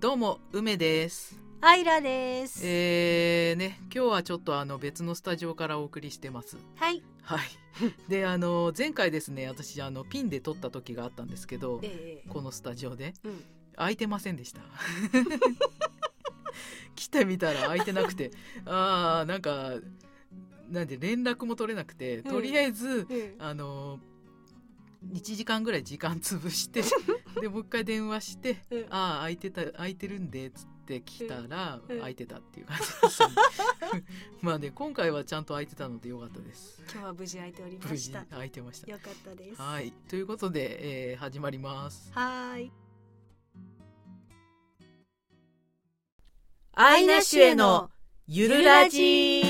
どうも梅です。アイラです。えーね今日はちょっとあの別のスタジオからお送りしてます。はい。はい。であの前回ですね私あのピンで撮った時があったんですけどええ。このスタジオでうん。空いてませんでした。来てみたら空いてなくてあーなんかなんで連絡も取れなくてとりあえず、うん。あの1時間ぐらい時間潰してでもう一回電話してうん「ああ空いてた空いてるんで」っつって来たらうん。空いてたっていう感じでしたね。まあね今回はちゃんと空いてたのでよかったです。今日は無事空いておりま無事した。空いてました。よかったです。はい。ということで、えー始まります。はーい。アイナッシュへのゆるラジ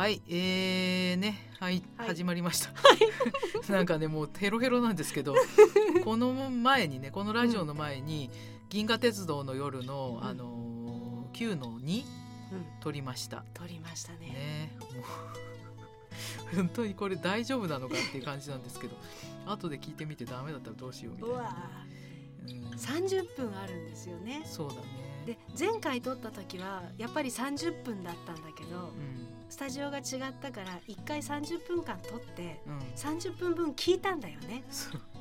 はいえーねはい、はい。始まりました。なんかねもうヘロヘロなんですけど この前にねこのラジオの前に、銀河鉄道の夜の、うん。あのー9の2うん。撮りました。撮りましたね。ねもう本当にこれ大丈夫なのかっていう感じなんですけど後で聞いてみてダメだったらどうしようみたいうなわうん。三十分あるんですよね。そうだね。で前回撮った時はやっぱり三十分だったんだけど、うんスタジオが違ったから一回三十分間撮ってうん。三十分分聞いたんだよね。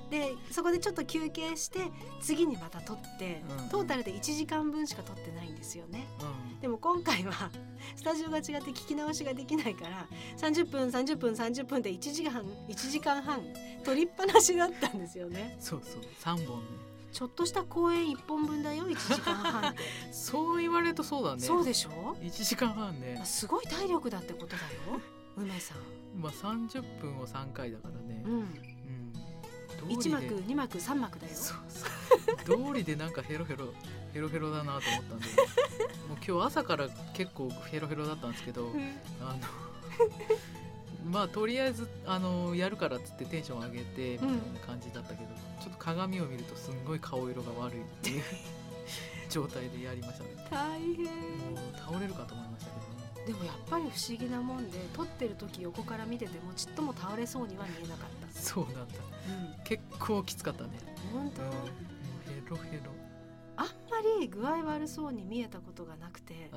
でそこでちょっと休憩して次にまた撮って、うん。トータルで1時間分しか撮ってないんですよね。うん。でも今回はスタジオが違って聞き直しができないから30分30分30分で1時間1時間半撮りっぱなしだったんですよね。そうそう。3本ねちょっとした公演1本分だよ1時間半って、そう言われるとそうだね。そうでしょ？1時間半ね。すごい体力だってことだよ梅さん。まあ30分を3回だからね。うん。うん。道1理で。幕2幕3幕だよ。そうそう。通りでなんかヘロヘロヘロヘロだなと思ったんで。もう今日朝から結構ヘロヘロだったんですけどあのまあとりあえずあのやるからっつってテンション上げてみたいな感じだったけど、ちょっと鏡を見るとすんごい顔色が悪いっていう 状態でやりましたね。大変。もう倒れるかと思いましたけどね。でもやっぱり不思議なもんで撮ってる時横から見ててもちっとも倒れそうには見えなかった。そうなんだ。うん。結構きつかったね。本当、うん。ヘロヘロ。あんまり具合悪そうに見えたことがなくて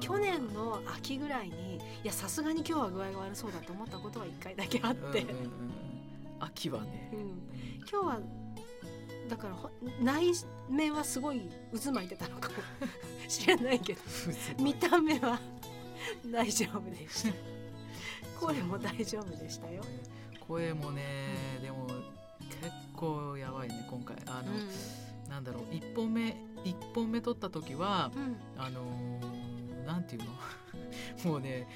去年の秋ぐらいにいやさすがに今日は具合が悪そうだと思ったことは一回だけあって、うんうんうんうん。秋はね、うん。うん。今日はだからほ内面はすごい渦巻いてたのかも。しれないけど。見た目は大丈夫でした。声も大丈夫でしたよ、声もねでも結構やばいね今回。あの、なんだろう1本目一本目撮った時はうん。うんあのーなんていうの？もうね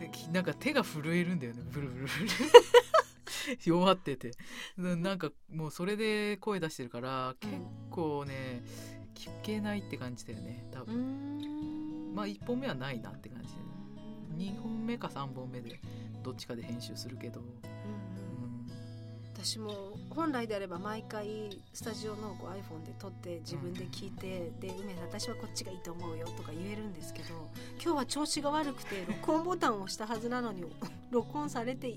できなんか手が震えるんだよね。ブルブルブル 弱ってて。ななんかもうそれで声出してるから結構ね聞けないって感じだよね多う分、ん。まあ1本目はないなって感じで、ね、2本目か3本目でどっちかで編集するけど、うんううん。ん、私も本来であれば毎回スタジオのこう iPhone で撮って自分で聞いて、で梅さん私はこっちがいいと思うよとか言えるんですけど今日は調子が悪くて録音ボタンを押したはずなのに録音されて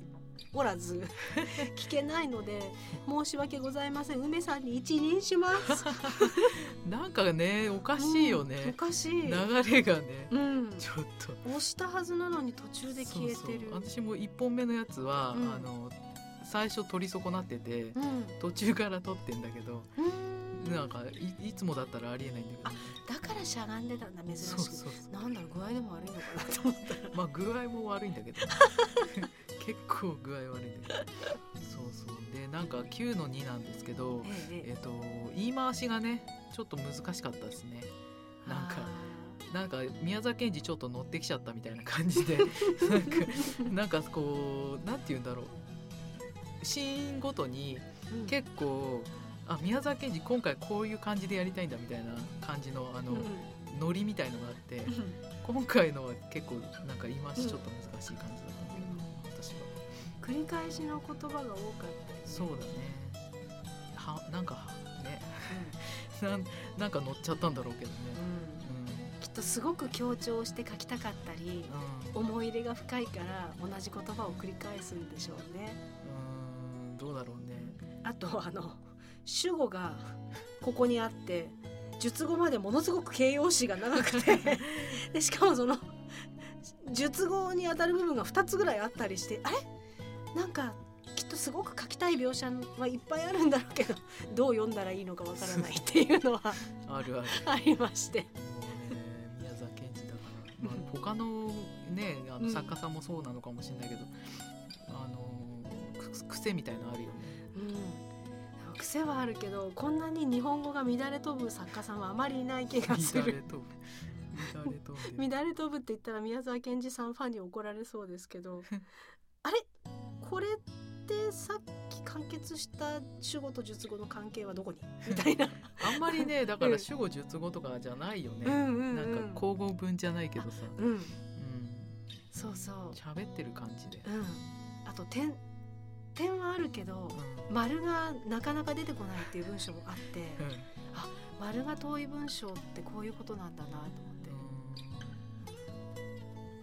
おらず 聞けないので申し訳ございません。梅さんに一任します。なんかねおかしいようんおね、かしい、流れがねうん、ちょっと。押したはずなのに途中で消えてる。私も1本目のやつは、うん。あの最初取り損なってて、うん。途中から撮ってんだけど、うん。なんかいいつもだったらありえないんだけど。だからしゃがんでたんだ珍しく。そうそうそう。なんだろう具合でも悪いのかなと思ったら。まあ具合も悪いんだけど結構具合悪いんだけどそうそう。でなんか9の2なんですけどえええっ、と言い回しがねちょっと難しかったですね。なんかなんか宮沢賢治ちょっと乗ってきちゃったみたいな感じで なんかなんかこうなんて言うんだろう。シーンごとにうん。結構あ宮沢賢治今回こういう感じでやりたいんだみたいな感じのあの、うん。ノリみたいのがあってうん。今回のは結構なんか言い回しちょっと難しい感じ繰り返しの言葉が多かったよね。そうだね。はなんかね。なんなんか乗っちゃったんだろうけどね、うん。きっとすごく強調して書きたかったりうん。思い入れが深いから同じ言葉を繰り返すんでしょうね。うん。どうだろうね。あとあの主語がここにあって述語までものすごく形容詞が長くて でしかもその述語にあたる部分が2つぐらいあったりしてあれ？なんかきっとすごく書きたい描写はいっぱいあるんだろうけど どう読んだらいいのかわからないっていうのは あるある。ありまして。もうね宮沢賢治だから、まあ、他のねあうん。の作家さんもそうなのかもしれないけど、あのく癖みたいのあるよね。うん、癖はあるけどこんなに日本語が乱れ飛ぶ作家さんはあまりいない気がする。乱れ飛ぶ。乱れ飛ぶ。って言ったら宮沢賢治さんファンに怒られそうですけどあれ？これってさっき完結した主語と述語の関係はどこに？みたいな。あんまりね だかうん。ら主語述語とかじゃないよね、うんうんうんなんか交互文じゃないけどさ、うん。うん、そうそう。喋ってる感じで、うん。あと点点はあるけどうん。丸がなかなか出てこないっていう文章もあってうん。丸が遠い文章ってこういうことなんだなと思って。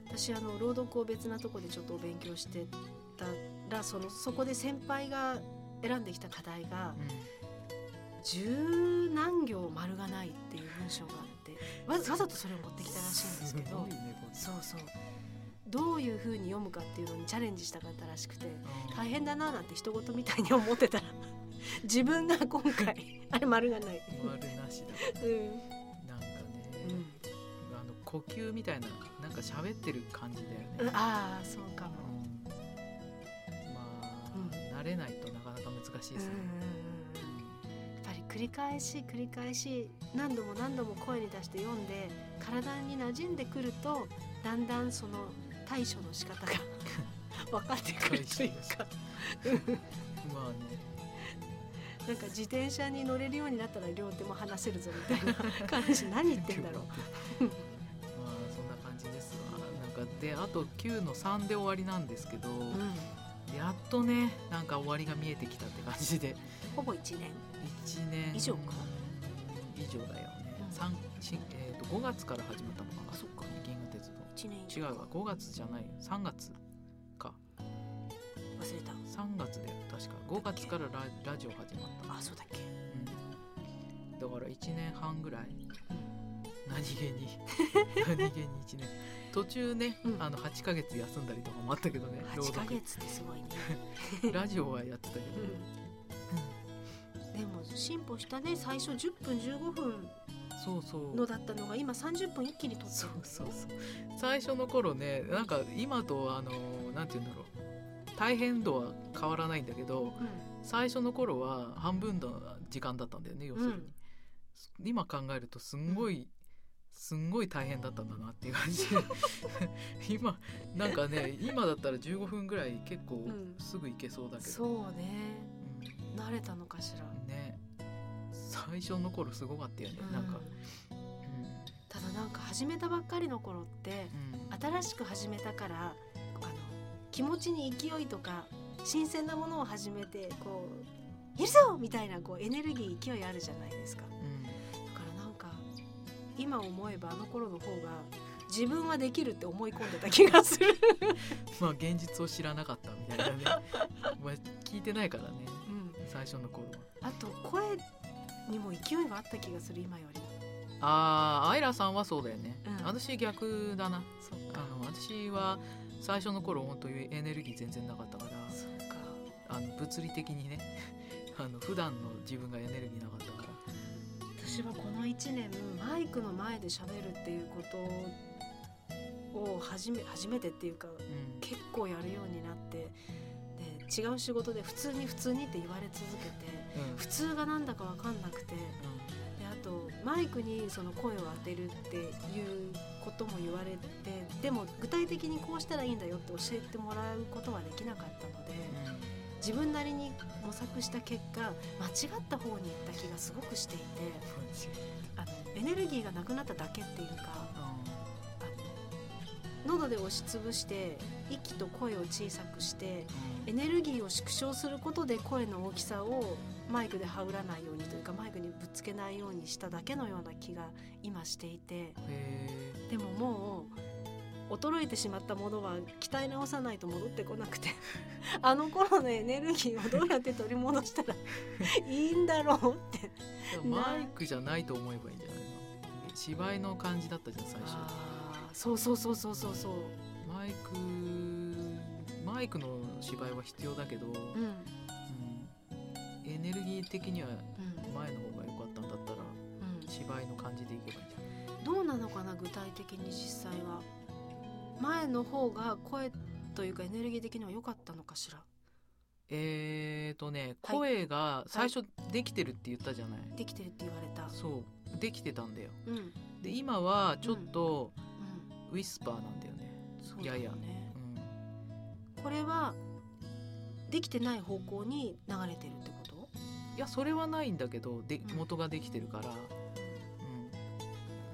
私あの朗読を別なとこでちょっとお勉強してたらそのそこで先輩が選んできた課題が十何行丸がないっていう文章があってわわざとそれを持ってきたらしいんですけどねそうそう。どういうふうに読むかっていうのにチャレンジしたかったらしくてうん。大変だななんて人事みたいに思ってたら 自分が今回 あれ丸がない。丸なしだ。うん。なんかね、うん。あの呼吸みたいななんか喋ってる感じだよね、うんああそうかも。慣れないとなかなか難しいですね、やっぱり繰り返し繰り返し何度も何度も声に出して読んで体に馴染んでくるとだんだんその対処の仕方が 分かってくるというか。まあね。なんか自転車に乗れるようになったら両手も離せるぞみたいな感じ。何言ってんだろう。まあそんな感じですわ。なんかであと9の3で終わりなんですけど、うんやっとねなんか終わりが見えてきたって感じで。ほぼ1年。1年。以上か。以上だよね、うん。えー、と5月から始まったのかな。あそっか。銀河鉄道1年以違上うわ。5月じゃない。よ3月か。忘れた。3月だよ。確か。5月からララジオ始まった。あそうだっけ？うん、だから1年半ぐらい。うん。何気に。何気に1年途中ね、うん。あの8ヶ月休んだりとかもあったけどね朗8ヶ読月ってすごいね、ラジオはやってたけど、でも進歩したね。最初10分15分そうそう。のだったのが今30分一気に撮ってそうるそうそう。最初の頃ねなんか今とあのなんて言うんだろう。大変度は変わらないんだけど最初の頃は半分の時間だったんだよね要するに、今考えるとすんごい、すんごい大変だったんだなっていう感じ。今なんかね今だったら15分ぐらい結構うん。すぐ行けそうだけど、そうね。慣れたのかしら、うんね。最初の頃すごかったよね、なんか、うん。うただなんか始めたばっかりの頃ってんうん。新しく始めたからあの気持ちに勢いとか新鮮なものを始めてこう「いるぞ!」みたいなこうエネルギー勢いあるじゃないですか今思えばあの頃の方が自分はできるって思い込んでた気がする、まあ現実を知らなかったみたいなね。まあ聞いてないからね。うん、最初の頃は。あと声にも勢いがあった気がする今より。ああアイラさんはそうだよね、うん。私逆だな。あか。の私は最初の頃本当にエネルギー全然なかったから。か。あの物理的にね。あの普段の自分がエネルギーなかった私はこの1年マイクの前で喋るっていうことを初め初めてっていうかうん。結構やるようになってで違う仕事で普通に普通にって言われ続けてうん。普通がなんだか分かんなくてであとマイクにその声を当てるっていうことも言われてでも具体的にこうしたらいいんだよって教えてもらうことはできなかったので自分なりに模索した結果間違った方に行った気がすごくしていてあのエネルギーがなくなっただけっていうか喉で押しつぶして息と声を小さくしてエネルギーを縮小することで声の大きさをマイクではうらないようにというかマイクにぶつけないようにしただけのような気が今していて。へでももう衰えてしまったものは鍛え直さないと戻ってこなくて あの頃のエネルギーをどうやって取り戻したら いいんだろうって。マイクじゃないと思えばいいんじゃないの？芝居の感じだったじゃん最初。そうそうそうそうそうそう。マイクマイクの芝居は必要だけど、うん。うんエネルギー的にはうん前の方が良かったんだったらうん。芝居の感じでいけばいいんじゃない？どうなのかな具体的に実際は前の方が声というかエネルギー的には良かったのかしら？えーとねはい。声が最初できてるって言ったじゃない、できてるって言われた。そう。できてたんだよ。うん。うんで今はちょっとウィスパーなんだよね、そうだよやや。ねうん、これはできてない方向に流れてるってこと？いやそれはないんだけどでうん。元ができてるから、う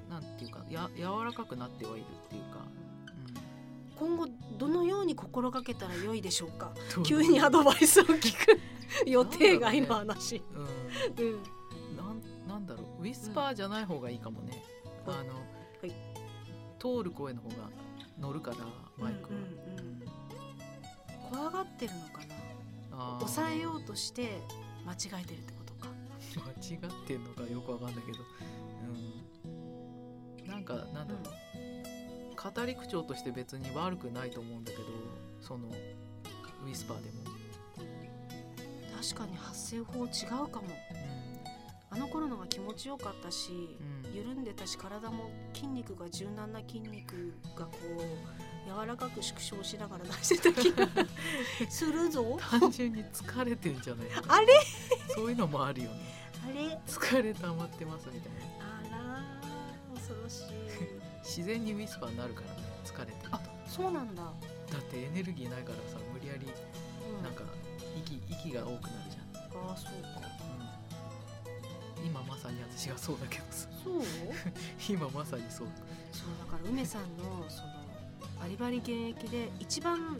ん、なんていうかや柔らかくなってはいるっていうか、今後どのように心がけたら良いでしょうか？うん、急にアドバイスを聞く予定外の話。うん。うん。なんなんだろう。ウィスパーじゃない方がいいかもね、うん。あの、はい。通る声の方が乗るからマイクは、うんうん怖がってるのかな？抑えようとして間違えてるってことか。間違ってんのかよくわかんないけど、うん、なんかなんだろう、語り口調として別に悪くないと思うんだけどそのウィスパーでも、確かに発声法違うかも。あの頃のが気持ちよかったし、うん。緩んでたし体も筋肉が柔軟な筋肉がこう柔らかく縮小しながら出してた気が するぞ。単純に疲れてんじゃないあれ？そういうのもあるよね。あれ？疲れ溜まってますみたいな自然にウィスパーになるからね疲れてると。あそうなんだ、だってエネルギーないからさ無理やりうん、なんか息息が多くなるじゃん、ああそうか。うん、今まさに私がそうだけどさ。そう？今まさにそう、そうだから梅さんのそのバリバリ現役で一番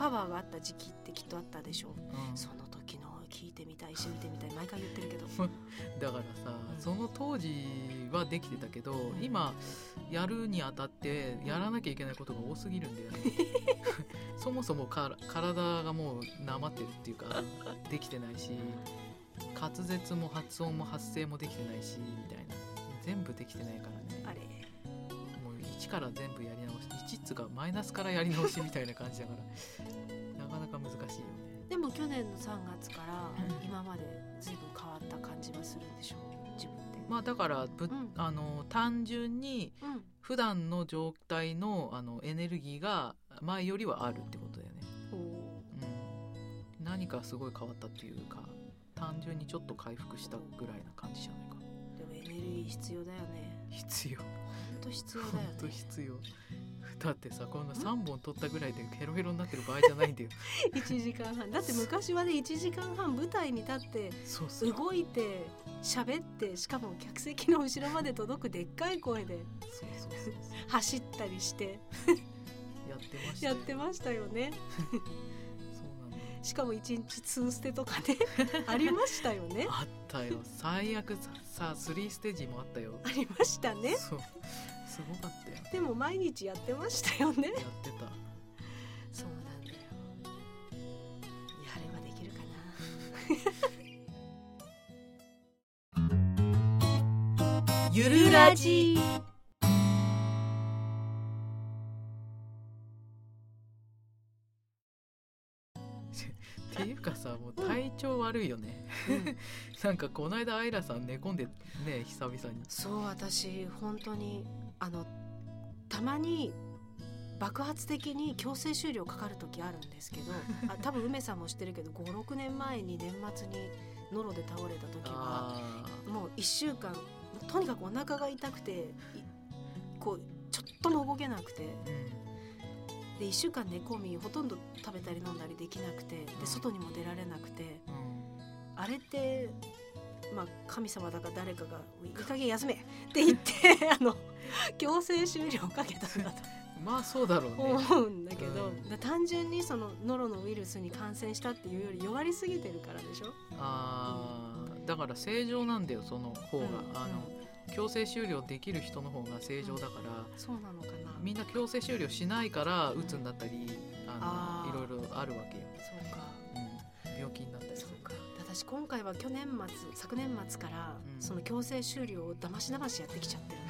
パワーがあった時期ってきっとあったでしょ。ううん。その時の聞いてみたいし見てみたい毎回言ってるけど だからさ、うんその当時はできてたけど、ん。今やるにあたってやらなきゃいけないことが多すぎるんだよね。そもそも体がもうなまってるっていうかできてないし滑舌も発音も発声もできてないしみたいな。全部できてないからね。あれ。もう1から全部やり直し1っつうかマイナスからやり直しみたいな感じだから なかなか難しいよね。でも去年の3月からうん。今まで随分じはするんでしょう自分で。まあだからぶ、うん。あの単純にうん。普段の状態のあのエネルギーが前よりはあるってことだよね、うん、何かすごい変わったっていうか単純にちょっと回復したぐらいな感じじゃないか。なでもエネルギー必要だよね。必要。本当必要だ本よ当ね。必要だってさこんな3本取ったぐらいでヘロヘロになってる場合じゃないんだよ。1時間半。だって昔はね1時間半舞台に立って動いて喋ってしかも客席の後ろまで届くでっかい声で 走ったりして。やってましたよ。やってましたよね。しかも1日2ステとかねありましたよね。あったよ。最悪ささ3ステージもあったよ。ありましたね。そうすごかったよ。でも毎日やってましたよね。やってた。そうなんだよ。やればできるかな。ゆゆらじっていうかさもう体調悪いよね、なんかこの間アイラさん寝込んでね久々に。そう私本当にあのたまに爆発的に強制終了かかる時あるんですけど あ多分梅さんも知ってるけど56年前に年末にノロで倒れた時はあもう1週間とにかくお腹が痛くていこうちょっとも動けなくてーで1週間寝込みほとんど食べたり飲んだりできなくてで外にも出られなくて。うん。うんあれって、まあ、神様だか誰かが「いい加減休め!」って言って あの強制終了をかけたんだと まあそうだろうね。思うんだけど、うん。だ単純にそのノロのウイルスに感染したっていうより弱りすぎてるからでしょ？あーだから正常なんだよその方が、うん。あの強制終了できる人の方が正常だから、そうなのかな。みんな強制終了しないから鬱になったりあのいろいろあるわけよ、そうか。うん、病気になったりそうか。私今回は去年末昨年末からうん。その強制終了をだましだましやってきちゃってるの。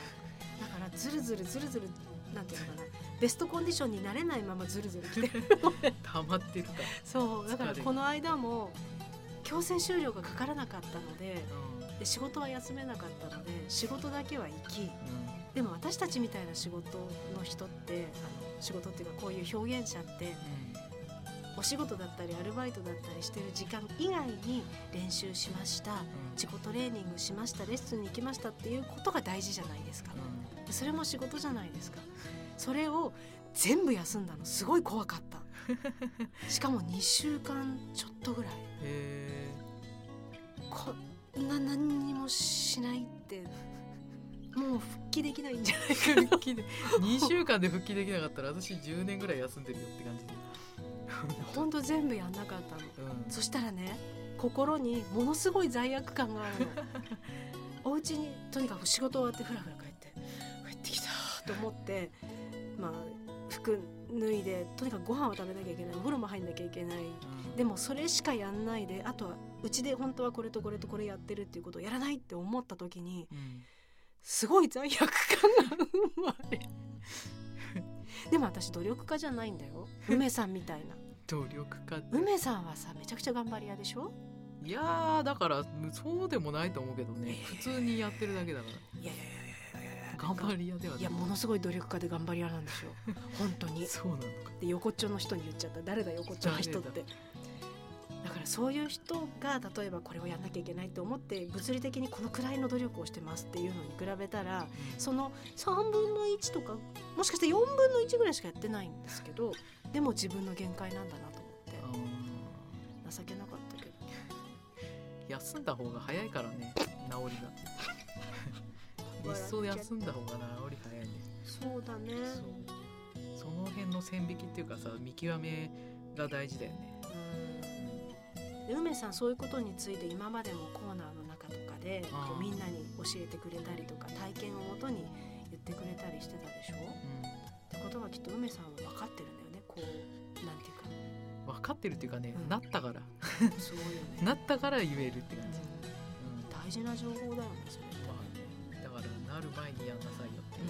だからずるずるずるずるなんていうのかな。ベストコンディションになれないままずるずる来て。る 溜まってるか、そう。だからこの間も強制終了がかからなかったのでうんで仕事は休めなかったので仕事だけは行きうん。でも私たちみたいな仕事の人ってあの仕事っていうかこういう表現者ってお仕事だったりアルバイトだったりしてる時間以外に練習しました自己トレーニングしましたレッスンに行きましたっていうことが大事じゃないですか。それも仕事じゃないですか。それを全部休んだの。すごい怖かった。しかも2週間ちょっとぐらいな何にもしないってもう復帰できないんじゃないかー復帰で。2週間で復帰できなかったら私10年ぐらい休んでるよって感じで。ほんと全部やんなかったの。うん。そしたらね心にものすごい罪悪感があるの。お家にとにかく仕事終わってふらふら帰って帰ってきたと思ってまあ服脱いでとにかくご飯を食べなきゃいけない。お風呂も入んなきゃいけない。うん。でもそれしかやんないであとはうちで本当はこれとこれとこれやってるっていうことをやらないって思った時にうん。すごい罪悪感が生まれでも私努力家じゃないんだよ。梅さんみたいな。努力家梅さんはさめちゃくちゃ頑張り屋でしょ？いやーだからそうでもないと思うけどね。普通にやってるだけだから。いやいやいや頑張り屋ではない。いやものすごい努力家で頑張り屋なんですよ。本当に。そうなのか。で横っちょの人に言っちゃった。誰だ横っちょの人って。だからそういう人が例えばこれをやんなきゃいけないと思って物理的にこのくらいの努力をしてますっていうのに比べたらその3分の1とかもしかして4分の1ぐらいしかやってないんですけどでも自分の限界なんだなと思って。あ情けなかったけど。ー休んだ方が早いからね治りがいっそ休んだ方が治り早いね。そうだね。そうその辺の線引きっていうかさ見極めが大事だよね。梅さんそういうことについて今までもコーナーの中とかでうみんなに教えてくれたりとか体験をもとに言ってくれたりしてたでしょ？ってことはきっと梅さんは分かってるんだよね。こうなんていうか。分かってるっていうかね、うん。なったから。すごいよね、なったから言えるって感じ、うん。うん大事な情報だよねそれなる前にやんなさいよって。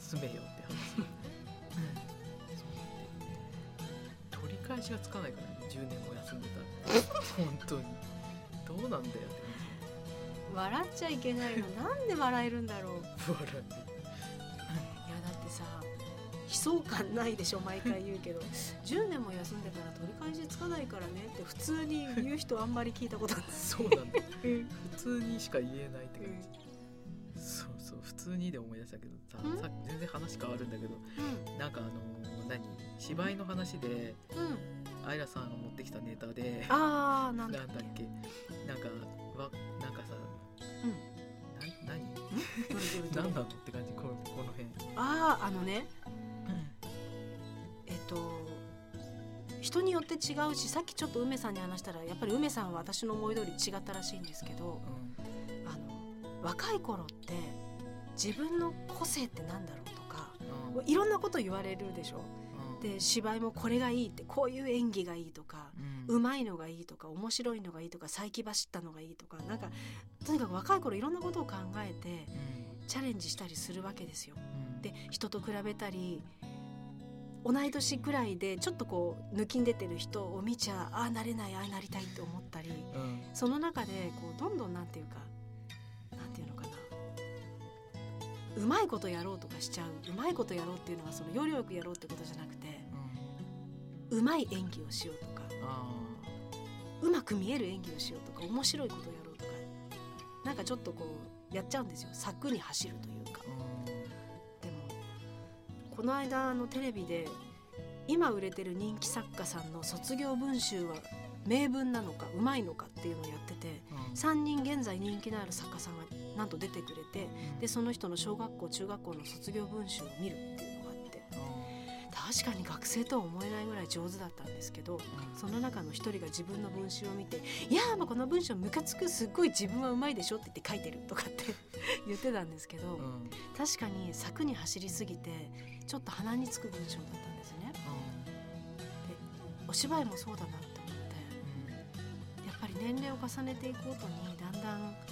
休めよって話。そう取り返しがつかないからね。10年も休んでたら。本当に。どうなんだよって。笑っちゃいけないの。なんで笑えるんだろう。笑ってだってさ悲壮感ないでしょ毎回言うけど。10年も休んでたら取り返しつかないからねって普通に言う人あんまり聞いたことない。そうなんだうん普通にしか言えないって感じ、そうそう普通にで思い出したけどさうん？さ全然話変わるんだけどうなんかあのー何？芝居の話でんうん。アイラさんが持ってきたネタでああななんんだっけ？なんかわなんかさ、うん。な何？何なのって感じ？このこの辺、あああのね。えっと人によって違うしさっきちょっと梅さんに話したらやっぱり梅さんは私の思い通り違ったらしいんですけどうん。あの若い頃って自分の個性ってなんだろうとかうん。うんいろんなこと言われるでしょ？うん。で芝居もこれがいいってこういう演技がいいとかうまいのがいいとか面白いのがいいとか再起走ったのがいいとかなんかとにかく若い頃いろんなことを考えてチャレンジしたりするわけですよ。うん。で人と比べたり同い年くらいでちょっとこう抜きん出てる人を見ちゃああなれないああなりたいって思ったりうん。その中でこうどんどんなんていうかうまいことやろうとかしちゃう。うまいことやろうっていうのはその要領よくやろうってことじゃなくてうん。うまい演技をしようとかあうまく見える演技をしようとか面白いことをやろうとかなんかちょっとこうやっちゃうんですよ。柵に走るというか。でもこの間あのテレビで今売れてる人気作家さんの卒業文集は名文なのかうまいのかっていうのをやっててうん。3人現在人気のある作家さんがなんと出てくれてでその人の小学校中学校の卒業文集を見るっていうのがあって確かに学生とは思えないぐらい上手だったんですけどその中の一人が自分の文集を見て「いやーもうこの文章ムカつくすっごい自分はうまいでしょ」って言って書いてるとかって 言ってたんですけど、うん。確かに柵に走りすぎてちょっと鼻につく文章だったんですね。お芝居もそうだなって思ってやっぱり年齢を重ねていくごとにだんだん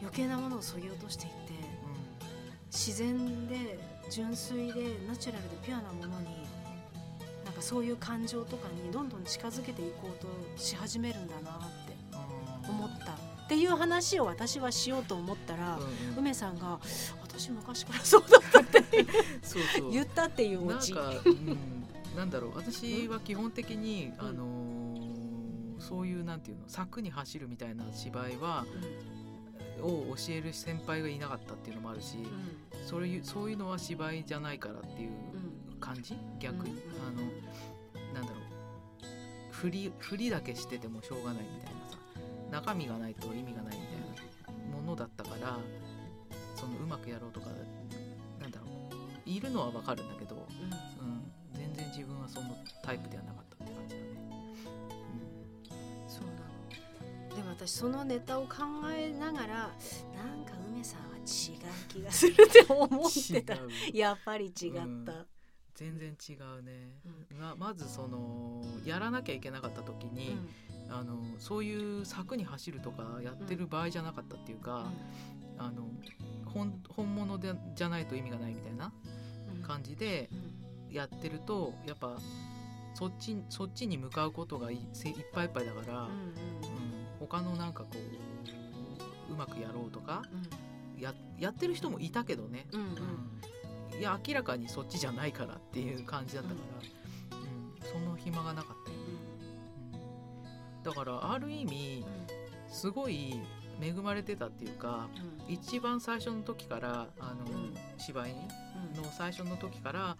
余計なものをそぎ落としていって自然で純粋でナチュラルでピュアなものになんかそういう感情とかにどんどん近づけていこうとし始めるんだなってうん。思った。っていう話を私はしようと思ったら、うんうん。梅さんが「私昔からそうだった」って そうそう。言ったっていうなんオチ。か、うん、なんだろう。私は基本的に、あのーそういうなんていうの柵に走るみたいな芝居はを教える先輩がいなかったっていうのもあるし、うんそういうそういうのは芝居じゃないからっていううん。感じ？逆に、うんあのなんだろう。振り振りだけしててもしょうがないみたいなさ。中身がないと意味がないみたいなものだったからそのうまくやろうとかなんだろう。いるのはわかるんだけど、うん。うん、全然自分はそのタイプではなかったって感じだね。そうなのでも私そのネタを考えながらなんか梅さんは違う気がするって思ってた。やっぱり違った、うん。全然違うね、うままずそのやらなきゃいけなかった時に、あのそういう柵に走るとかやってる場合じゃなかったっていうか、あの本本物でじゃないと意味がないみたいなうん。感じでうん。やってるとやっぱそっちそっちに向かうことがいっぱいいっぱいだから、うんうん他のなんかこううまくやろうとかうん。ややってる人もいたけどね、うんうん。うん。いや明らかにそっちじゃないからっていう感じだったから、うん。その暇がなかったよ、うん。だからある意味すごい恵まれてたっていうかうん。一番最初の時からあの、うん。芝居うん。の最初の時から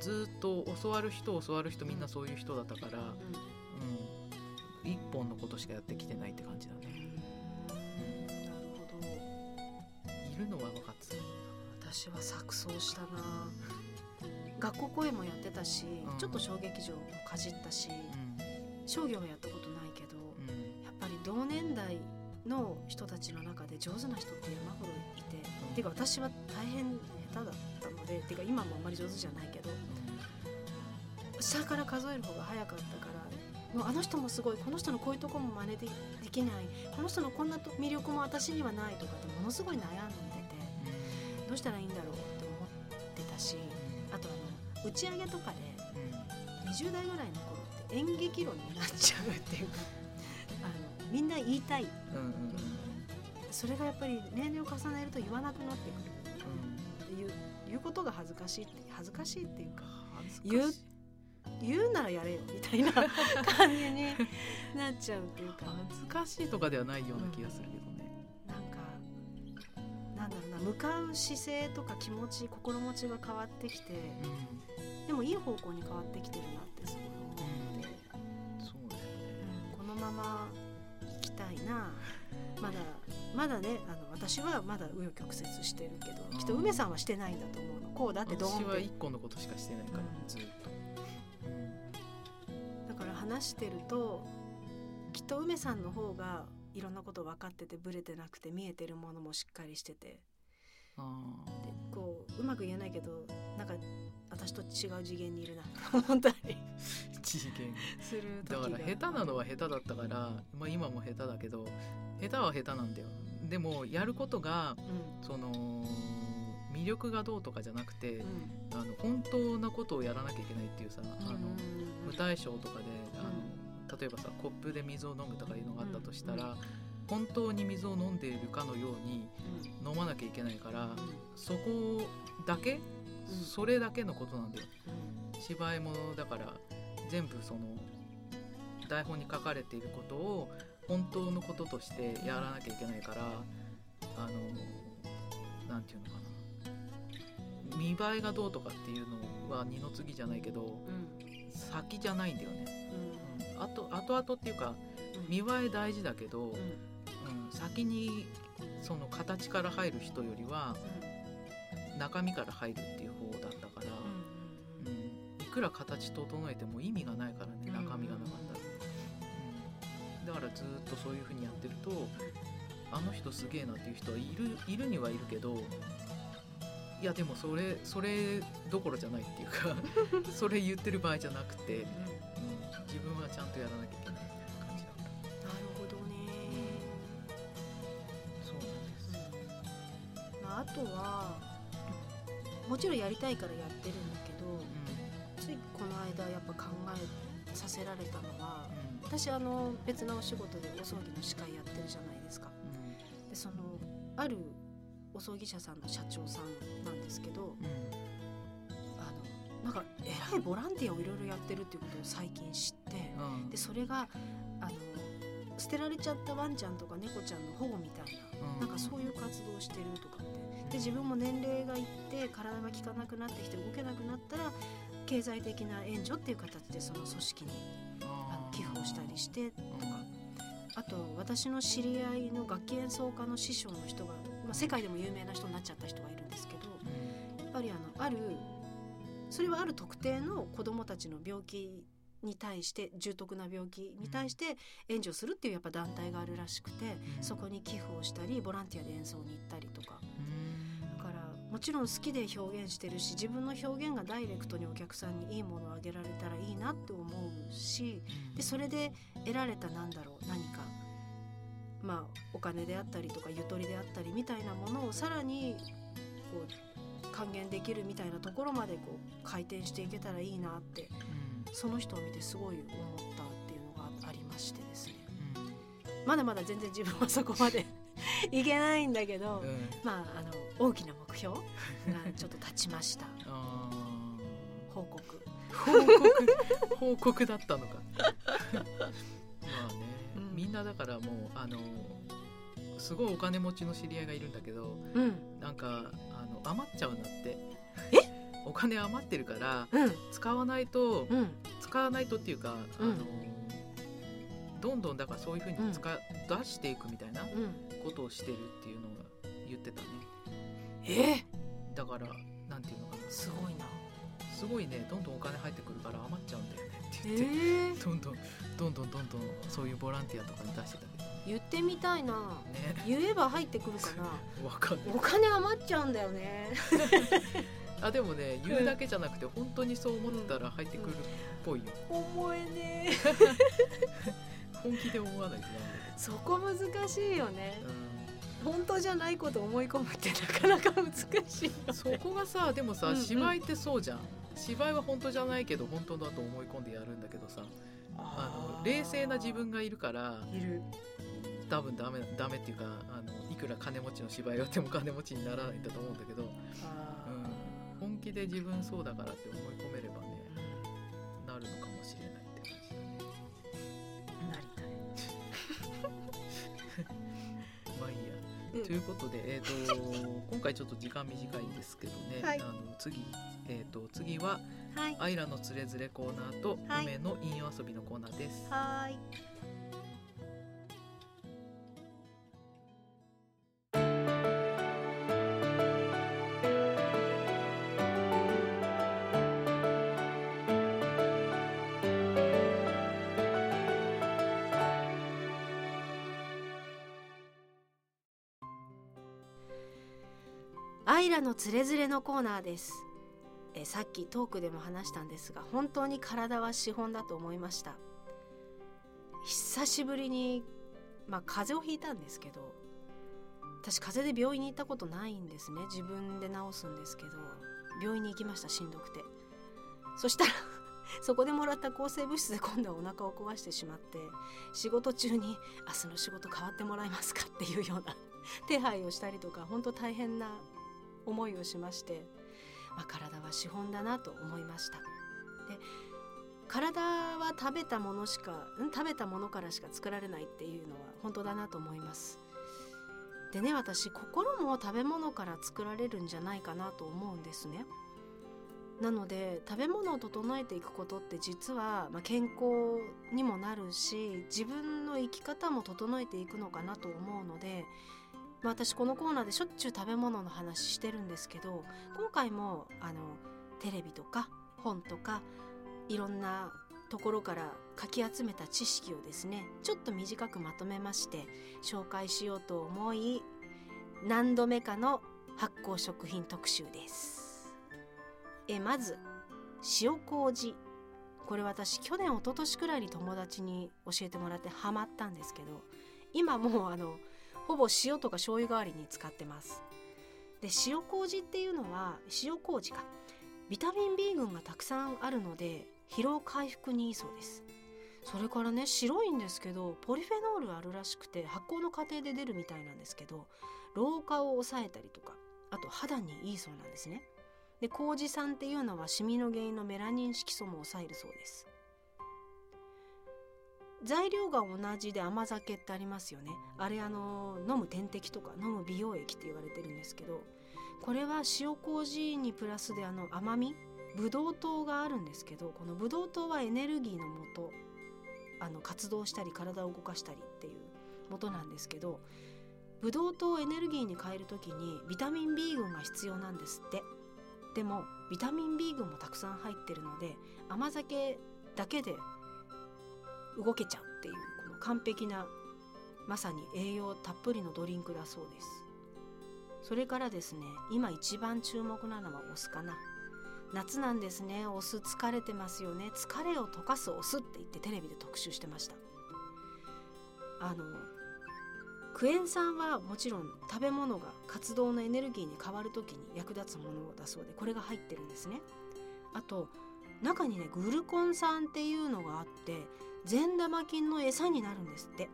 ずっと教わる人教わる人みんなそういう人だったから、うん一本のことしかやってきてないって感じだね。なるほど。いるのは分かってた。私は錯綜したな。学校公演もやってたし、うん。ちょっと小劇場もかじったし、う商業はやったことないけど、んうん。やっぱり同年代の人たちの中で上手な人って山ほどいて、うん。てか私は大変下手だったのでてか今もあんまり上手じゃないけど下から数える方が早かったからもうあの人もすごいこの人のこういうとこも真似でできない。この人のこんなと魅力も私にはないとかってものすごい悩んでて。どうしたらいいんだろうって思ってたしあとあの打ち上げとかで20代ぐらいの頃って演劇論になっちゃうっていうか あのみんな言いたい。それがやっぱり年齢を重ねると言わなくなってくる。っていう言うことが恥ずかしいって恥ずかしいっていうか言う言うならやれよみたいな 感じになっちゃうっていうか。恥ずかしいとかではないような気がするけどね、なんかなんだろうな向かう姿勢とか気持ち心持ちが変わってきてでもいい方向に変わってきてるなってすごい思って、うん、そうだよね。うんこのまま行きたいな。まだまだねあの私はまだ紆余曲折してるけどきっと梅さんはしてないんだと思うの。こうだってドーン私は一個のことしかしてないから、うんずっと、だから話してるときっと梅さんの方がいろんなこと分かっててブレてなくて見えてるものもしっかりしてて。あでこううまく言えないけどなんか私と違う次元にいるな。って思ったり。ー次元。する時だがから下手なのは下手だったから、まあ、今も下手だけど下手は下手なんだよ。でもやることがうん。その魅力がどうとかじゃなくて、うん。あの本当なことをやらなきゃいけないっていうさ、あの舞台ショーとかで例えばさコップで水を飲むとかいうのがあったとしたら、うん。本当に水を飲んでいるかのように飲まなきゃいけないから、そこだけ、うん。それだけのことなんだよ。うん芝居もだから全部その台本に書かれていることを本当のこととしてやらなきゃいけないからあのなんていうのかな。見栄えがどうとかっていうのは二の次じゃないけどうん。先じゃないんだよね、あと後々っていうかうん。見栄え大事だけど、うん。うん、先にその形から入る人よりは中身から入るっていう方だったから、うん、いくら形整えても意味がないからね中身がなかったら、うん、だからずっとそういうふうにやってるとあの人すげえなっていう人はいるいるにはいるけどいやでもそれそれどころじゃないっていうか それ言ってる場合じゃなくて、ちゃんとやらなきゃいけないみたいな感じなんだ。なるほどね、そうなんです、まあ、あとはもちろんやりたいからやってるんだけどついこの間やっぱ考えさせられたのはうん。私あの別なお仕事でお葬儀の司会やってるじゃないですか。うん。でそのあるお葬儀社さんの社長さんなんですけどうん。あのなんかえらいボランティアをいろいろやってるっていうことを最近知ってうん。でそれがあの捨てられちゃったワンちゃんとか猫ちゃんの保護みたいななんかそういう活動をしてるとかって。で自分も年齢がいって体が効かなくなってきて動けなくなったら経済的な援助っていう形でその組織にあの寄付をしたりしてとか。あと私の知り合いの楽器演奏家の師匠の人が、まあ、世界でも有名な人になっちゃった人がいるんですけどやっぱりあのあるそれはある特定の子どもたちの病気に対して重篤な病気に対して援助するっていうやっぱ団体があるらしくてそこに寄付をしたりボランティアで演奏に行ったりとか。だからもちろん好きで表現してるし自分の表現がダイレクトにお客さんにいいものをあげられたらいいなって思うしでそれで得られたなんだろう何かまあお金であったりとかゆとりであったりみたいなものをさらにこう還元できるみたいなところまでこう回転していけたらいいなってその人を見てすごい思ったっていうのがありましてですね。まだまだ全然自分はそこまで いけないんだけど、まああの大きな目標がちょっと立ちました。報告。報告？報告だったのか。まあね、うん。みんなだからもうあのすごいお金持ちの知り合いがいるんだけどうん。なんかあの余っちゃうんだって。えお金余ってるからうん。使わないとうん。使わないとっていうか、うん。あのどんどんだからそういうふうに使、出していくみたいなうん。ことをしてるっていうのが言ってたね。えだからなんていうのかな。すごいな。すごいねどんどんお金入ってくるから余っちゃうんだよねってえ言って、ー、どんどんどんどんどんどんそういうボランティアとかに出してたけど。言ってみたいな。ね。言えば入ってくるかな。お金余っちゃうんだよね あでもね言うだけじゃなくて本当にそう思ってたら入ってくるっぽいよ。思えね 本気で思わないとダそこ難しいよね。けど本当じゃないこと思い込むってなかなか難しいよね。うんそこがさでもさ、うんうん。芝居ってそうじゃん。芝居は本当じゃないけど本当だと思い込んでやるんだけどさ。あの冷静な自分がいるからいる。多分ダメダメっていうかあのいくら金持ちの芝居をやっても金持ちにならないんだと思うんだけど、うん、本気で自分そうだからって思い込めればねなるのかもしれないって感じだね。なりたい。まあいいや、うん。ということで、えー、と今回ちょっと時間短いんですけどね、はい。あの次、えー、と次ははい「アイラのつれづれ」コーナーと「はい。梅の引用遊び」のコーナーです。はーいイラのつれづれのコーナーです。えさっきトークでも話したんですが本当に体は資本だと思いました。久しぶりにまあ風邪をひいたんですけど私風邪で病院に行ったことないんですね。自分で治すんですけど病院に行きましたしんどくて。そしたら そこでもらった抗生物質で今度はお腹を壊してしまって仕事中に「明日の仕事変わってもらえますか?」っていうような手配をしたりとか本当大変な思いをしまして、まあ、体は資本だなと思いました。で体は食べたものしかん食べたものからしか作られないっていうのは本当だなと思います。でね私心も食べ物から作られるんじゃないかなと思うんですね。なので食べ物を整えていくことって実は、まあ、健康にもなるし自分の生き方も整えていくのかなと思うので、まあ、私このコーナーでしょっちゅう食べ物の話してるんですけど今回もあのテレビとか本とかいろんなところからかき集めた知識をですねちょっと短くまとめまして紹介しようと思い何度目かの発酵食品特集です。えまず塩麹。これ私去年一昨年くらいに友達に教えてもらってハマったんですけど今もうあのほぼ塩とか醤油代わりに使ってます。で塩麹っていうのは塩麹か。ビタミン B 群がたくさんあるので疲労回復にいいそうです。それからね白いんですけどポリフェノールあるらしくて発酵の過程で出るみたいなんですけど老化を抑えたりとかあと肌にいいそうなんですね。で麹酸っていうのはシミの原因のメラニン色素も抑えるそうです。材料が同じで甘酒ってありますよね。あれあの飲む点滴とか飲む美容液って言われてるんですけどこれは塩麹にプラスであの甘みブドウ糖があるんですけどこのブドウ糖はエネルギーのもとあの活動したり体を動かしたりっていうもとなんですけどブドウ糖をエネルギーに変える時にビタミン B 群が必要なんですって。でもビタミン B 群もたくさん入ってるので甘酒だけで動けちゃうっていうこの完璧なまさに栄養たっぷりのドリンクだそうです。それからですね今一番注目なのはお酢かな。夏なんですね。お酢疲れてますよね。疲れを溶かすお酢って言ってテレビで特集してました。あのクエン酸はもちろん食べ物が活動のエネルギーに変わる時に役立つものだそうでこれが入ってるんですね。あと中にねグルコン酸っていうのがあって善玉菌の餌になるんですって。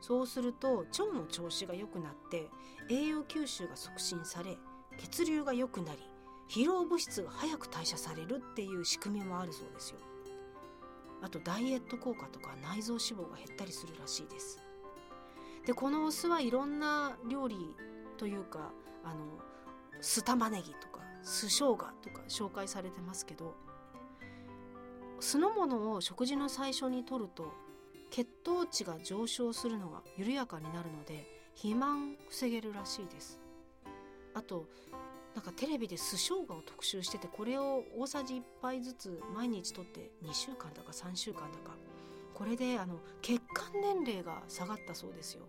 そうすると腸の調子が良くなって栄養吸収が促進され血流が良くなり疲労物質が早く代謝されるっていう仕組みもあるそうですよ。あとダイエット効果とか内臓脂肪が減ったりするらしいです。でこのお酢はいろんな料理というかあの酢玉ねぎとか酢生姜とか紹介されてますけど酢の物を食事の最初に摂ると血糖値が上昇するのが緩やかになるので肥満防げるらしいです。あとなんかテレビで酢生姜を特集しててこれを大さじ1杯ずつ毎日とって2週間だか3週間だか。これであの血管年齢が下がったそうですよ。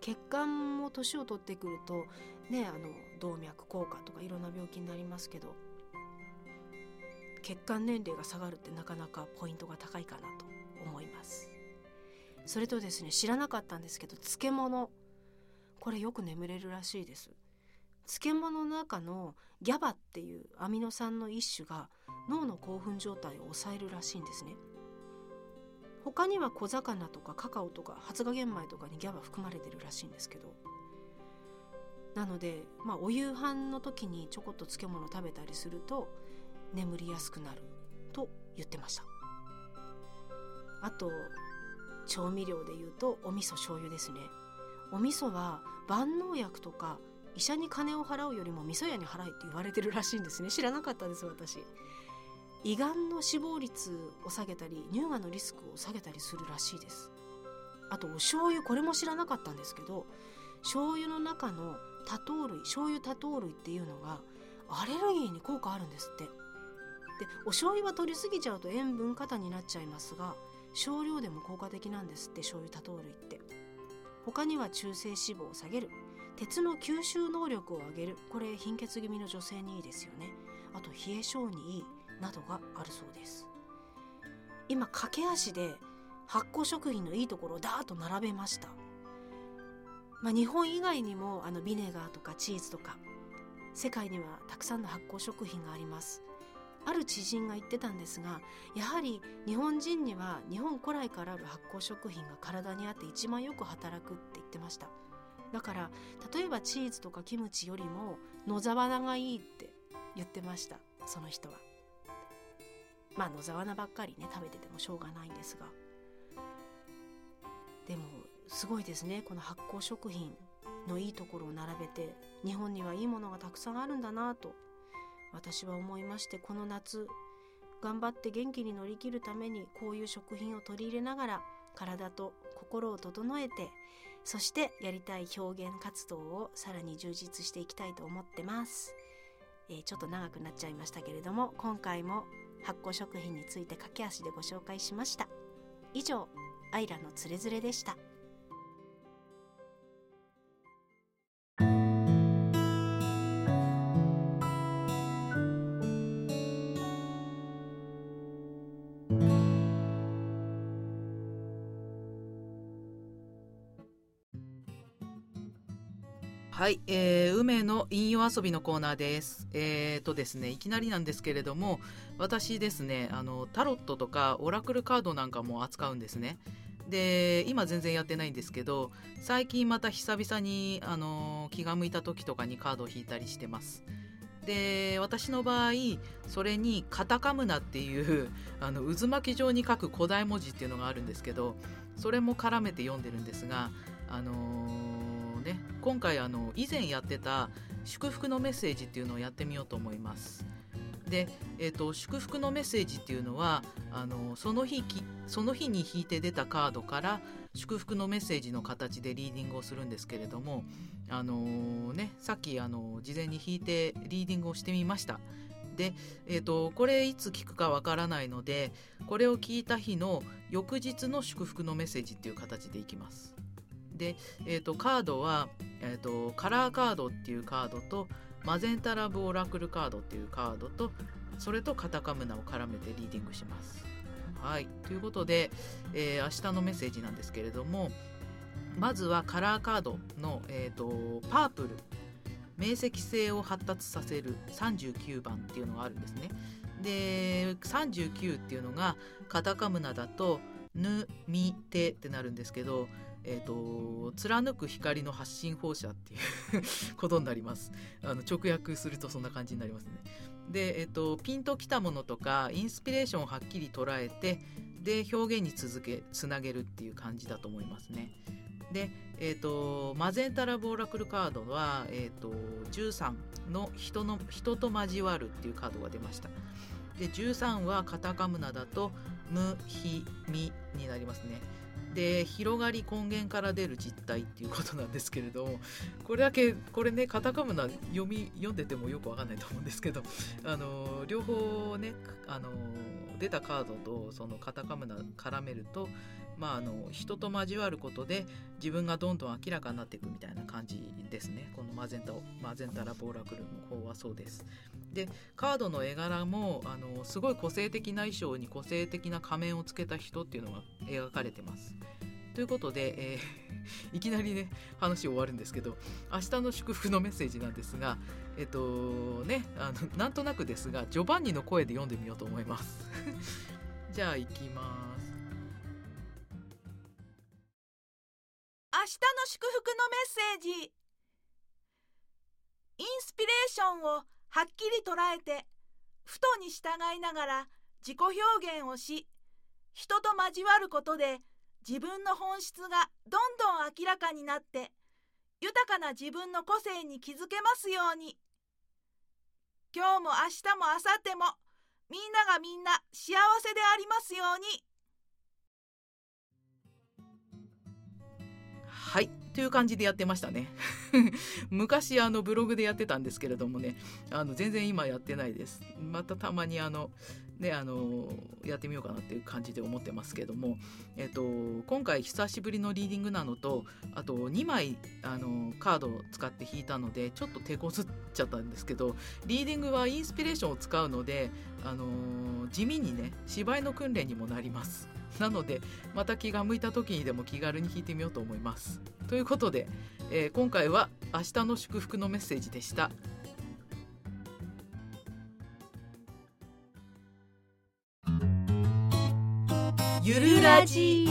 血管も年を取ってくるとねあの動脈硬化とかいろんな病気になりますけど血管年齢が下がるってなかなかポイントが高いかなと思います。それとですね知らなかったんですけど漬物。これよく眠れるらしいです。漬物の中のギャバっていうアミノ酸の一種が脳の興奮状態を抑えるらしいんですね。他には小魚とかカカオとか発芽玄米とかにギャバ含まれてるらしいんですけど。なので、まあ、お夕飯の時にちょこっと漬物食べたりすると眠りやすくなると言ってました。あと調味料で言うとお味噌醤油ですね。お味噌は万能薬とか医者に金を払うよりも味噌屋に払えって言われてるらしいんですね。知らなかったです私。胃がんの死亡率を下げたり乳がんのリスクを下げたりするらしいです。あとお醤油これも知らなかったんですけど醤油の中の多糖類醤油多糖類っていうのがアレルギーに効果あるんですって。でお醤油は取りすぎちゃうと塩分過多になっちゃいますが少量でも効果的なんですって醤油多糖類って。他には中性脂肪を下げる。鉄の吸収能力を上げる。これ貧血気味の女性にいいですよね。あと冷え性にいいなどがあるそうです。今駆け足で発酵食品のいいところをダーッと並べました。まあ、日本以外にもあのビネガーとかチーズとか世界にはたくさんの発酵食品があります。ある知人が言ってたんですがやはり日本人には日本古来からある発酵食品が体にあって一番よく働くって言ってました。だから例えばチーズとかキムチよりも野沢菜がいいって言ってましたその人は。まあ野沢菜ばっかりね食べててもしょうがないんですが。でもすごいですねこの発酵食品のいいところを並べて日本にはいいものがたくさんあるんだなと私は思いましてこの夏頑張って元気に乗り切るためにこういう食品を取り入れながら体と心を整えてそしてやりたい表現活動をさらに充実していきたいと思ってます、えー、ちょっと長くなっちゃいましたけれども今回も発酵食品について駆け足でご紹介しました。以上アイラのつれづれでした。はい、えー、梅の引用遊びのコーナーです。えーとですね、いきなりなんですけれども、私ですね、あのタロットとかオラクルカードなんかも扱うんですね。で、今全然やってないんですけど、最近また久々にあの気が向いた時とかにカードを引いたりしてます。で私の場合それにカタカムナっていう あの渦巻き状に書く古代文字っていうのがあるんですけどそれも絡めて読んでるんですがあのーね。今回あの以前やってた祝福のメッセージっていうのをやってみようと思います。で、えーと、祝福のメッセージっていうのはあのその日その日に引いて出たカードから祝福のメッセージの形でリーディングをするんですけれどもあのー、ねさっきあの事前に引いてリーディングをしてみました。で、えーとこれいつ聞くかわからないのでこれを聞いた日の翌日の祝福のメッセージっていう形でいきます。で、えーと、カードは、えーと、カラーカードっていうカードとマゼンタラブオラクルカードっていうカードとそれとカタカムナを絡めてリーディングします。はい、ということで、えー、明日のメッセージなんですけれどもまずはカラーカードの、えーと、パープル明晰性を発達させる39番っていうのがあるんですね。で39っていうのがカタカムナだと「ぬ」「み」「て」ってなるんですけどえーと、貫く光の発信放射っていう ことになります。あの直訳するとそんな感じになりますね。で、えーと、ピンときたものとかインスピレーションをはっきり捉えてで表現に続けつなげるっていう感じだと思いますね。で、えーと、マゼンタラボーラクルカードは、えー、と13の人の人と交わるっていうカードが出ました。で13はカタカムナだと「む」「ひ」「み」になりますね。で広がり根源から出る実態っていうことなんですけれどもこれだけこれねカタカムナ読み読んでてもよくわかんないと思うんですけどあの両方ねあの出たカードとそのカタカムナ絡めるとまあ、あの人と交わることで自分がどんどん明らかになっていくみたいな感じですね。このマゼンタマゼンタラボーラクルの方はそうです。でカードの絵柄もあのすごい個性的な衣装に個性的な仮面をつけた人っていうのが描かれてます。ということで、えー、いきなりね話終わるんですけど明日の祝福のメッセージなんですがえっとねあのなんとなくですがジョバンニの声で読んでみようと思います。じゃあ行きます。日の祝福のメッセージインスピレーションをはっきり捉えてふとに従いながら自己表現をし人と交わることで自分の本質がどんどん明らかになって豊かな自分の個性に気づけますように今日も明日も明後日もみんながみんな幸せでありますように。はい。という感じでやってましたね。昔あのブログでやってたんですけれどもね。あの全然今やってないです。またたまにあのねあのやってみようかなっていう感じで思ってますけども。えっと今回久しぶりのリーディングなのとあと2枚あのカードを使って引いたのでちょっと手こずっちゃったんですけどリーディングはインスピレーションを使うのであの地味にね芝居の訓練にもなります。なのでまた気が向いた時にでも気軽に弾いてみようと思います。ということで、えー、今回は明日の祝福のメッセージでした。ゆるラジ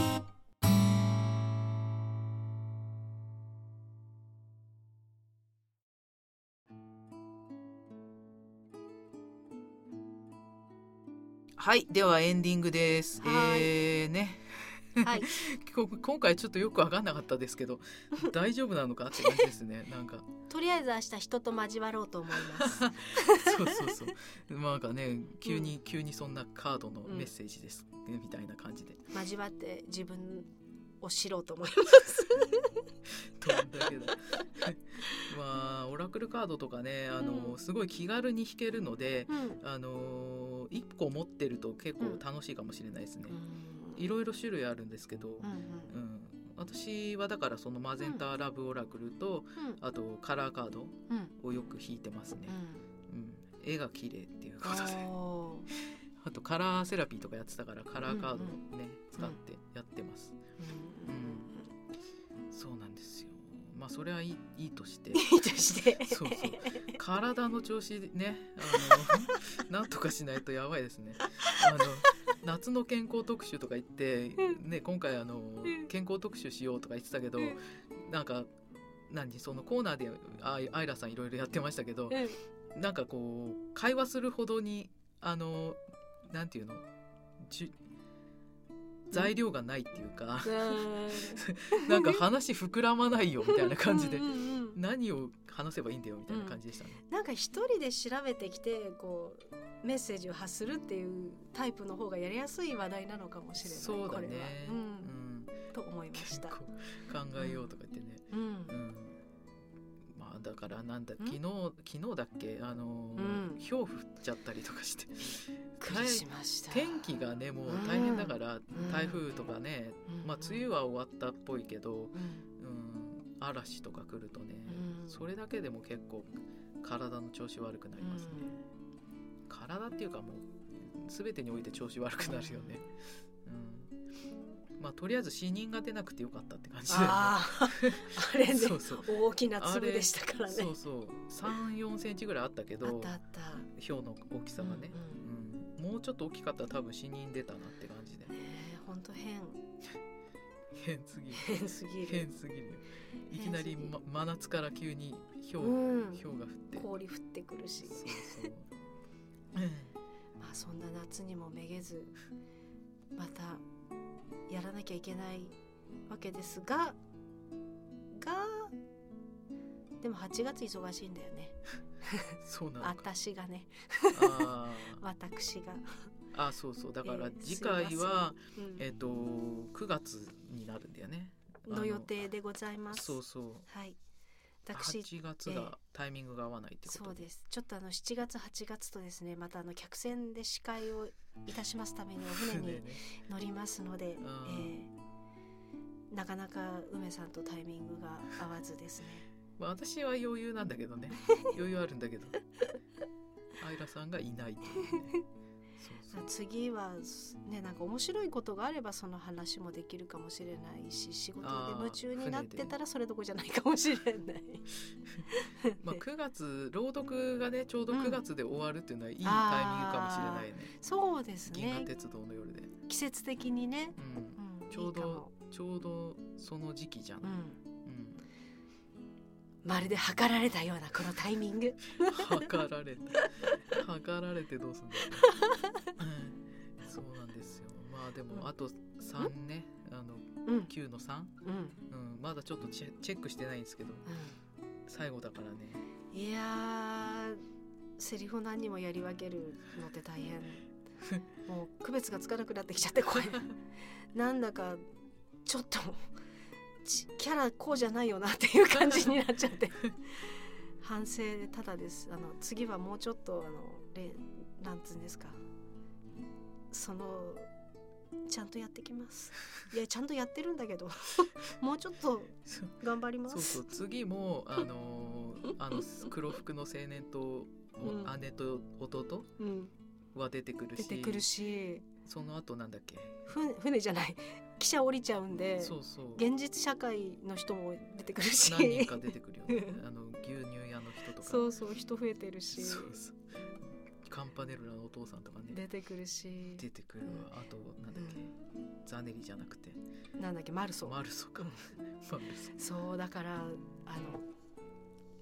はいではエンディングです。えーね。はい、今回ちょっとよく分かんなかったですけど 大丈夫なのかって感じですね。なんか。とりあえず明日人と交わろうと思います。そうそうそう。なんかね急に、うん、急にそんなカードのメッセージです、うん、みたいな感じで。交わって自分を知ろうと思います。どんだけだまあクルカードとかねあの、うんすごい気軽に弾けるので、うん。あの1個持ってると結構楽しいかもしれないですね、いろいろ種類あるんですけど、うんうん。うん。私はだからそのマゼンタラブオラクルと、うん。あとカラーカードうん。をよく引いてますね。う、ん。うん。絵が綺麗っていうことで。あとカラーセラピーとかやってたからカラーカードうんね、使ってやってます、まあそれはいいいいとして。いいとして。そうそう。体の調子ねあの なんとかしないとやばいですね。あの夏の健康特集とか言って、ね、今回あのん。健康特集しようとか言ってたけど、うん。なんか何そのコーナーであアイラさんいろいろやってましたけど、うん。なんかこう会話するほどにあのなんていうのじ材料がないっていうか、なんか話膨らまないよみたいな感じでうんうんうん何を話せばいいんだよみたいな感じでしたね。なんか一人で調べてきてこうメッセージを発するっていうタイプの方がやりやすい話題なのかもしれないそうだね。う、うん。ん、と思いました。結構。考えようとか言ってね、うんだからなんだん？昨日昨日だっけ？あのーうん。ひょう降っちゃったりとかして。天気がねもう大変だから、ん。台風とかね、うん。まあ梅雨は終わったっぽいけど、うん。うん、嵐とか来るとね、うん。それだけでも結構体の調子悪くなりますね、体っていうかもう全てにおいて調子悪くなるよね、うん、まあとりあえず死人が出なくてよかったって感じだよね。ああ、あれね そうそう。大きな粒でしたからね。そうそう。3 4センチぐらいあったけあどあった。ひょうの大きさがね、うんうん。もうちょっと大きかったら多分死人出たなって感じでねえ、本当変。変すぎる。変すぎる。変すぎる。いきなり、ま、真夏から急にひょう、うん。ひょうが降って。氷降ってくるし。そう。そう、まあそんな夏にもめげずまたやらなきゃいけないわけですががでも8月忙しいんだよね。そうなのか。私がね。私が、あそうそう。だからえー次回は、うん。えっ、と9月になるんだよね。あの予定でございます。そうそう。はい私8月ええ。がタイミングが合わないってこと？そうです。ちょっとあの7月8月とですねまたあの客船で司会をいたしますためにお船にね。乗りますので、えあーなかなか梅さんとタイミングが合わずですね。まあ、私は余裕なんだけどね。余裕あるんだけど。アイラさんがいないっていうね次はねなんか面白いことがあればその話もできるかもしれないし仕事で夢中になってたらそれどころじゃないかもしれない。まあ、9月朗読がねちょうどうん。9月で終わるっていうのはいいタイミングかもしれないね、そうです銀河ね鉄道の夜で、季節的にね、うん、うん、ちょうどちょうどその時期じゃん、うん、うん、まるで測られたようなこのタイミング。測られて測られてどうすんだ そうなんですよ。まあでうん。もあと3ねあのうん。9の3、うん。うん、まだちょっとチェチェックしてないんですけど最後だからね。うんいやーセリフ何にもやり分けるのって大変。もう区別がつかなくなってきちゃってこれ なんだかちょっとちキャラこうじゃないよなっていう感じになっちゃって。反省ただです。あの次はもうちょっとあのれなんつうんですか。そのちゃんとやってきます。いやちゃんとやってるんだけど。もうちょっと頑張ります。そうそう次もあのー あの黒服の青年と、うん。姉と弟うん、は出てくるし。出てくるしその後なんだっけ？船船じゃない。汽車降りちゃうんでそうそう。現実社会の人も出てくるし。何人か出てくるよね。あの牛乳屋の人とか。そうそう人増えてるし。そうそう。カンパネルラのお父さんとかね。出てくるし。出てくるわ。あとなんだっけ、ザネリじゃなくて。なんだっけ？マルソ。マルソか、う んマルソ。そうだからあの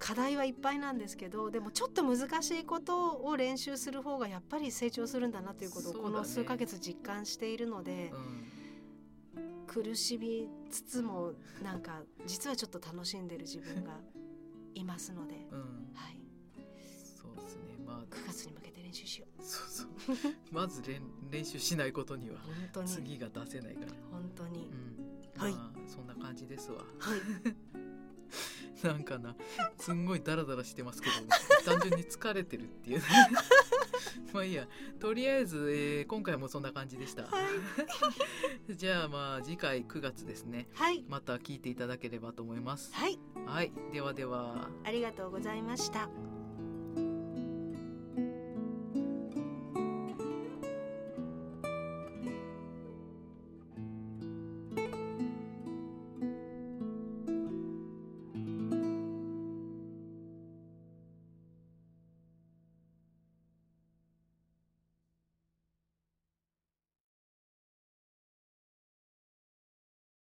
課題はいっぱいなんですけどでもちょっと難しいことを練習する方がやっぱり成長するんだなということをこの数ヶ月実感しているので、うん。苦しみつつもなんか実はちょっと楽しんでる自分が いますので、うん。はい、そうですね。まあ。9月に向けて練習しよう。そうそう。まず練練習しないことには本当に。次が出せないから。本当に。うん。はい。まあそんな感じですわ。はい なんかなすんごいダラダラしてますけど単純に疲れてるっていう。まあいいや。とりあえず、えー今回もそんな感じでした、じゃあまあ次回9月ですね。はい。また聞いていただければと思います。はい。はい。ではでは。ありがとうございました